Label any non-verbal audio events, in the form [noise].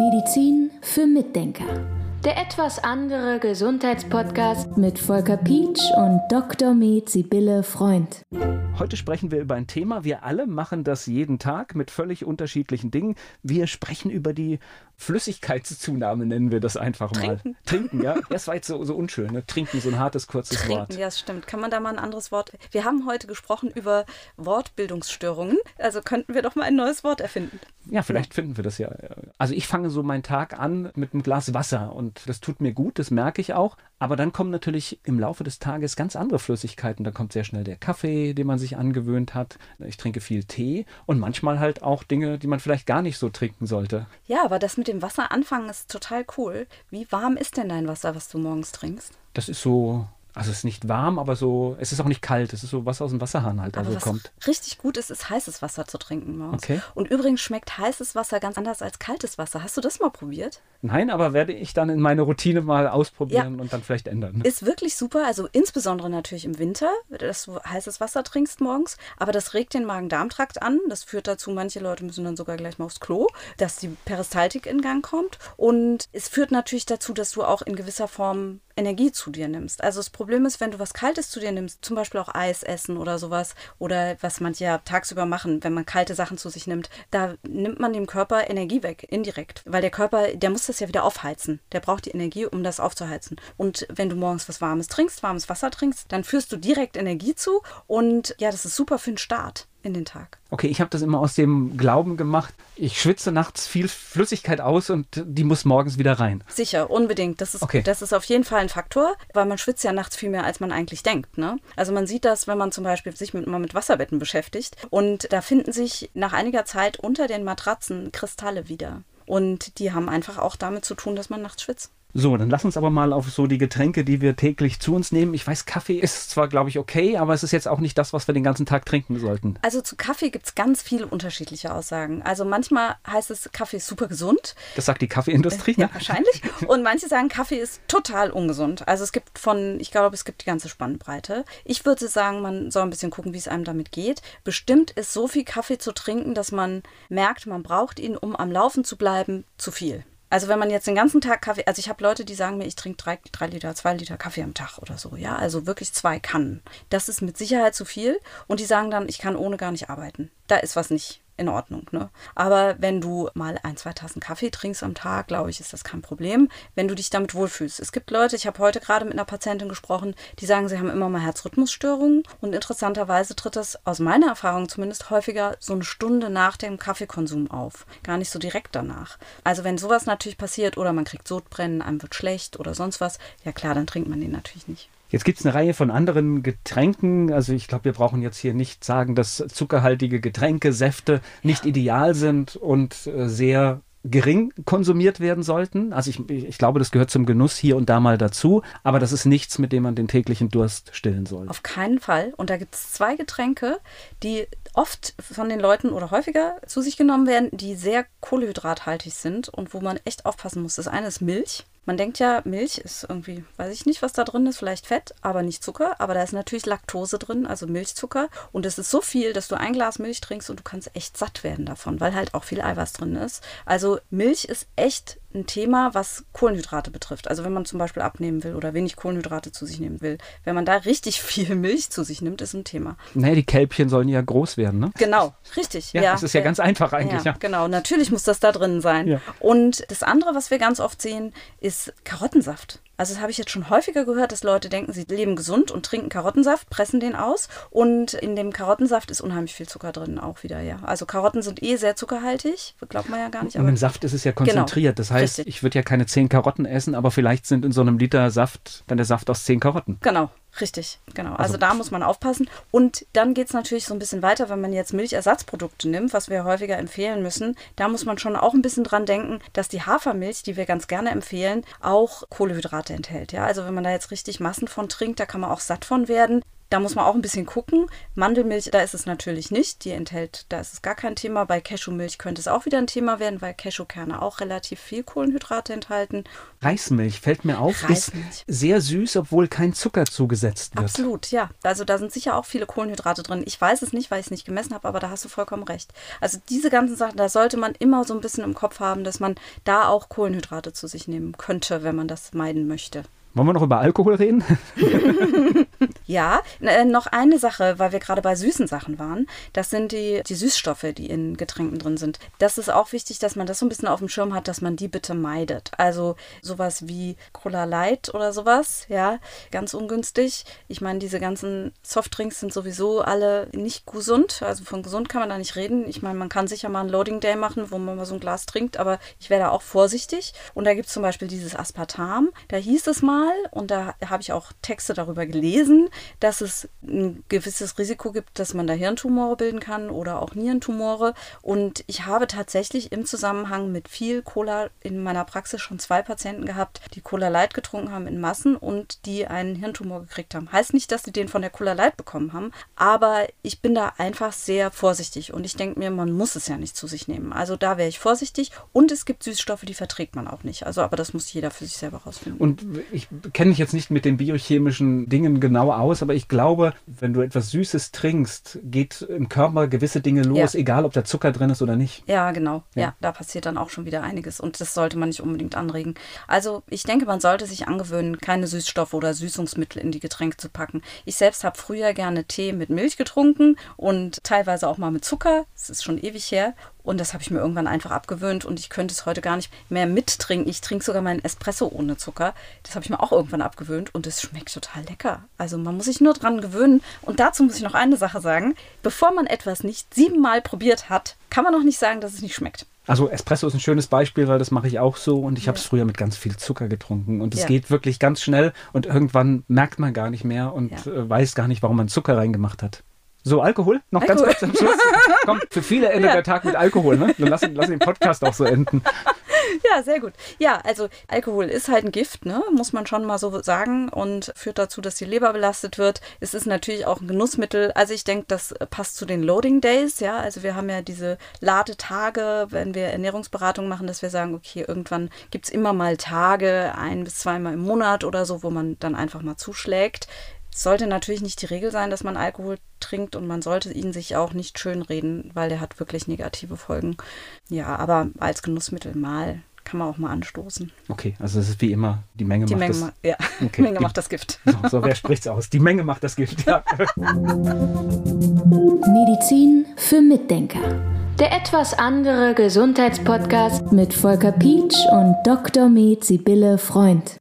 Medizin für Mitdenker. Der etwas andere Gesundheitspodcast mit Volker Pietsch und Dr. Med Sibylle Freund. Heute sprechen wir über ein Thema. Wir alle machen das jeden Tag mit völlig unterschiedlichen Dingen. Wir sprechen über die Flüssigkeitszunahme, nennen wir das einfach mal. Trinken. Trinken, ja. Das war jetzt so, so unschön. Ne? Trinken, so ein hartes, kurzes Trinken, Wort. ja, das stimmt. Kann man da mal ein anderes Wort? Wir haben heute gesprochen über Wortbildungsstörungen. Also könnten wir doch mal ein neues Wort erfinden. Ja, vielleicht finden wir das ja. Also ich fange so meinen Tag an mit einem Glas Wasser und das tut mir gut, das merke ich auch. Aber dann kommen natürlich im Laufe des Tages ganz andere Flüssigkeiten. Da kommt sehr schnell der Kaffee, den man sich angewöhnt hat. Ich trinke viel Tee und manchmal halt auch Dinge, die man vielleicht gar nicht so trinken sollte. Ja, aber das mit dem Wasser anfangen ist total cool. Wie warm ist denn dein Wasser, was du morgens trinkst? Das ist so, also es ist nicht warm, aber so, es ist auch nicht kalt. Es ist so was aus dem Wasserhahn halt Aber also was kommt. richtig gut ist, ist heißes Wasser zu trinken morgens. Okay. Und übrigens schmeckt heißes Wasser ganz anders als kaltes Wasser. Hast du das mal probiert? Nein, aber werde ich dann in meine Routine mal ausprobieren und dann vielleicht ändern. Ist wirklich super, also insbesondere natürlich im Winter, dass du heißes Wasser trinkst morgens, aber das regt den Magen-Darm-Trakt an. Das führt dazu, manche Leute müssen dann sogar gleich mal aufs Klo, dass die Peristaltik in Gang kommt. Und es führt natürlich dazu, dass du auch in gewisser Form Energie zu dir nimmst. Also das Problem ist, wenn du was Kaltes zu dir nimmst, zum Beispiel auch Eis essen oder sowas, oder was manche ja tagsüber machen, wenn man kalte Sachen zu sich nimmt, da nimmt man dem Körper Energie weg, indirekt. Weil der Körper, der muss das ja wieder aufheizen. Der braucht die Energie, um das aufzuheizen. Und wenn du morgens was Warmes trinkst, warmes Wasser trinkst, dann führst du direkt Energie zu. Und ja, das ist super für den Start in den Tag. Okay, ich habe das immer aus dem Glauben gemacht, ich schwitze nachts viel Flüssigkeit aus und die muss morgens wieder rein. Sicher, unbedingt. Das ist, Okay. das ist auf jeden Fall ein Faktor, weil man schwitzt ja nachts viel mehr, als man eigentlich denkt. Ne? Also man sieht das, wenn man zum Beispiel sich mit, mal mit Wasserbetten beschäftigt. Und da finden sich nach einiger Zeit unter den Matratzen Kristalle wieder. Und die haben einfach auch damit zu tun, dass man nachts schwitzt. So, dann lass uns aber mal auf so die Getränke, die wir täglich zu uns nehmen. Ich weiß, Kaffee ist zwar, glaube ich, okay, aber es ist jetzt auch nicht das, was wir den ganzen Tag trinken sollten. Also zu Kaffee gibt es ganz viele unterschiedliche Aussagen. Also manchmal heißt es, Kaffee ist super gesund. Das sagt die Kaffeeindustrie, Ja, ne? wahrscheinlich. [laughs] Und manche sagen, Kaffee ist total ungesund. Also es gibt von, ich glaube, es gibt die ganze Spannbreite. Ich würde sagen, man soll ein bisschen gucken, wie es einem damit geht. Bestimmt ist so viel Kaffee zu trinken, dass man merkt, man braucht ihn, um am Laufen zu bleiben, zu viel. Also wenn man jetzt den ganzen Tag Kaffee, also ich habe Leute, die sagen mir, ich trinke drei, drei Liter, zwei Liter Kaffee am Tag oder so, ja, also wirklich zwei Kannen. Das ist mit Sicherheit zu viel und die sagen dann, ich kann ohne gar nicht arbeiten. Da ist was nicht in Ordnung, ne? Aber wenn du mal ein, zwei Tassen Kaffee trinkst am Tag, glaube ich, ist das kein Problem, wenn du dich damit wohlfühlst. Es gibt Leute, ich habe heute gerade mit einer Patientin gesprochen, die sagen, sie haben immer mal Herzrhythmusstörungen und interessanterweise tritt das aus meiner Erfahrung zumindest häufiger so eine Stunde nach dem Kaffeekonsum auf, gar nicht so direkt danach. Also wenn sowas natürlich passiert oder man kriegt Sodbrennen, einem wird schlecht oder sonst was, ja klar, dann trinkt man den natürlich nicht. Jetzt gibt es eine Reihe von anderen Getränken. Also ich glaube, wir brauchen jetzt hier nicht sagen, dass zuckerhaltige Getränke, Säfte nicht ideal sind und äh, sehr gering konsumiert werden sollten. Also ich, ich glaube, das gehört zum Genuss hier und da mal dazu, aber das ist nichts, mit dem man den täglichen Durst stillen soll. Auf keinen Fall. Und da gibt es zwei Getränke, die oft von den Leuten oder häufiger zu sich genommen werden, die sehr kohlenhydrathaltig sind und wo man echt aufpassen muss. Das eine ist Milch. Man denkt ja, Milch ist irgendwie, weiß ich nicht, was da drin ist, vielleicht Fett, aber nicht Zucker. Aber da ist natürlich Laktose drin, also Milchzucker. Und es ist so viel, dass du ein Glas Milch trinkst und du kannst echt satt werden davon, weil halt auch viel Eiweiß drin ist. Also Milch ist echt ein Thema, was Kohlenhydrate betrifft. Also wenn man zum Beispiel abnehmen will oder wenig Kohlenhydrate zu sich nehmen will, wenn man da richtig [laughs] viel Milch zu sich nimmt, ist ein Thema. Naja, die Kälbchen sollen ja groß werden, ne? Genau, richtig. Ja, das ist ja ganz einfach eigentlich, ja. Genau, natürlich muss das da drin sein. Ja. Und das andere, was wir ganz oft sehen, ist Karottensaft. Also das habe ich jetzt schon häufiger gehört, dass Leute denken, sie leben gesund und trinken Karottensaft, pressen den aus und in dem Karottensaft ist unheimlich viel Zucker drin auch wieder, ja. Also Karotten sind eh sehr zuckerhaltig, glaubt man ja gar nicht. Und im Saft ist es ja konzentriert. das heißt, richtig. ich würde ja keine zehn Karotten essen, aber vielleicht sind in so einem Liter Saft dann der Saft aus zehn Karotten. Genau, richtig, genau. Also, Also- da muss man aufpassen. Und dann geht es natürlich so ein bisschen weiter, wenn man jetzt Milchersatzprodukte nimmt, was wir häufiger empfehlen müssen. Da muss man schon auch ein bisschen dran denken, dass die Hafermilch, die wir ganz gerne empfehlen, auch Kohlenhydrate enthält. Ja, also wenn man da jetzt richtig Massen von trinkt, da kann man auch satt von werden. Da muss man auch ein bisschen gucken. Mandelmilch, da ist es natürlich nicht. Die enthält, da ist es gar kein Thema. Bei Cashewmilch könnte es auch wieder ein Thema werden, weil Cashewkerne auch relativ viel Kohlenhydrate enthalten. Reismilch fällt mir auf, Reismilch. ist sehr süß, obwohl kein Zucker zugesetzt wird. Absolut, ja. Also da sind sicher auch viele Kohlenhydrate drin. Ich weiß es nicht, weil ich es nicht gemessen habe, aber da hast du vollkommen recht. Also diese ganzen Sachen, da sollte man immer so ein bisschen im Kopf haben, dass man da auch Kohlenhydrate zu sich nehmen könnte, wenn man das meiden möchte. Wollen wir noch über Alkohol reden? [laughs] ja, äh, noch eine Sache, weil wir gerade bei süßen Sachen waren. Das sind die, die Süßstoffe, die in Getränken drin sind. Das ist auch wichtig, dass man das so ein bisschen auf dem Schirm hat, dass man die bitte meidet. Also sowas wie Cola Light oder sowas, ja, ganz ungünstig. Ich meine, diese ganzen Softdrinks sind sowieso alle nicht gesund. Also von gesund kann man da nicht reden. Ich meine, man kann sicher mal einen Loading Day machen, wo man mal so ein Glas trinkt, aber ich wäre da auch vorsichtig. Und da gibt es zum Beispiel dieses Aspartam. Da hieß es mal, mal, und da habe ich auch Texte darüber gelesen, dass es ein gewisses Risiko gibt, dass man da Hirntumore bilden kann oder auch Nierentumore. Und ich habe tatsächlich im Zusammenhang mit viel Cola in meiner Praxis schon zwei Patienten gehabt, die Cola Light getrunken haben in Massen und die einen Hirntumor gekriegt haben. Heißt nicht, dass sie den von der Cola Light bekommen haben, aber ich bin da einfach sehr vorsichtig und ich denke mir, man muss es ja nicht zu sich nehmen. Also da wäre ich vorsichtig und es gibt Süßstoffe, die verträgt man auch nicht. Also aber das muss jeder für sich selber rausfinden. Und ich kenne mich jetzt nicht mit den biochemischen Dingen genau aus, aber ich glaube, wenn du etwas Süßes trinkst, geht im Körper gewisse Dinge los, ja. egal ob da Zucker drin ist oder nicht. Ja, genau. Ja. ja, da passiert dann auch schon wieder einiges und das sollte man nicht unbedingt anregen. Also ich denke, man sollte sich angewöhnen, keine Süßstoffe oder Süßungsmittel in die Getränke zu packen. Ich selbst habe früher gerne Tee mit Milch getrunken und teilweise auch mal mit Zucker. Das ist schon ewig her. Und das habe ich mir irgendwann einfach abgewöhnt und ich könnte es heute gar nicht mehr mittrinken. Ich trinke sogar meinen Espresso ohne Zucker. Das habe ich mir auch irgendwann abgewöhnt und es schmeckt total lecker. Also man muss sich nur dran gewöhnen. Und dazu muss ich noch eine Sache sagen. Bevor man etwas nicht siebenmal probiert hat, kann man noch nicht sagen, dass es nicht schmeckt. Also Espresso ist ein schönes Beispiel, weil das mache ich auch so und ich habe es früher mit ganz viel Zucker getrunken und es ja. geht wirklich ganz schnell und irgendwann merkt man gar nicht mehr und ja. Äh, weiß gar nicht, warum man Zucker reingemacht hat. So, Alkohol? Noch Alkohol. ganz kurz am Schluss. [laughs] Komm, für viele endet ja. der Tag mit Alkohol, ne? Dann lass, lass den Podcast auch so enden. [laughs] Ja, sehr gut. Ja, also Alkohol ist halt ein Gift, ne? muss man schon mal so sagen und führt dazu, dass die Leber belastet wird. Es ist natürlich auch ein Genussmittel. Also ich denke, das passt zu den Loading Days, ja. Also wir haben ja diese Ladetage, wenn wir Ernährungsberatung machen, dass wir sagen, okay, irgendwann gibt es immer mal Tage, ein bis zweimal im Monat oder so, wo man dann einfach mal zuschlägt. Es sollte natürlich nicht die Regel sein, dass man Alkohol trinkt und man sollte ihn sich auch nicht schönreden, weil der hat wirklich negative Folgen. Ja, aber als Genussmittel mal kann man auch mal anstoßen. Okay, also es ist wie immer, die Menge die macht Menge das. Ma ja, [laughs] okay. die Menge macht das Gift. So, so wer spricht's aus? Die Menge macht das Gift, ja. [laughs] Medizin für Mitdenker. Der etwas andere Gesundheitspodcast mit Volker Pietsch und Dr. Med Sibylle Freund.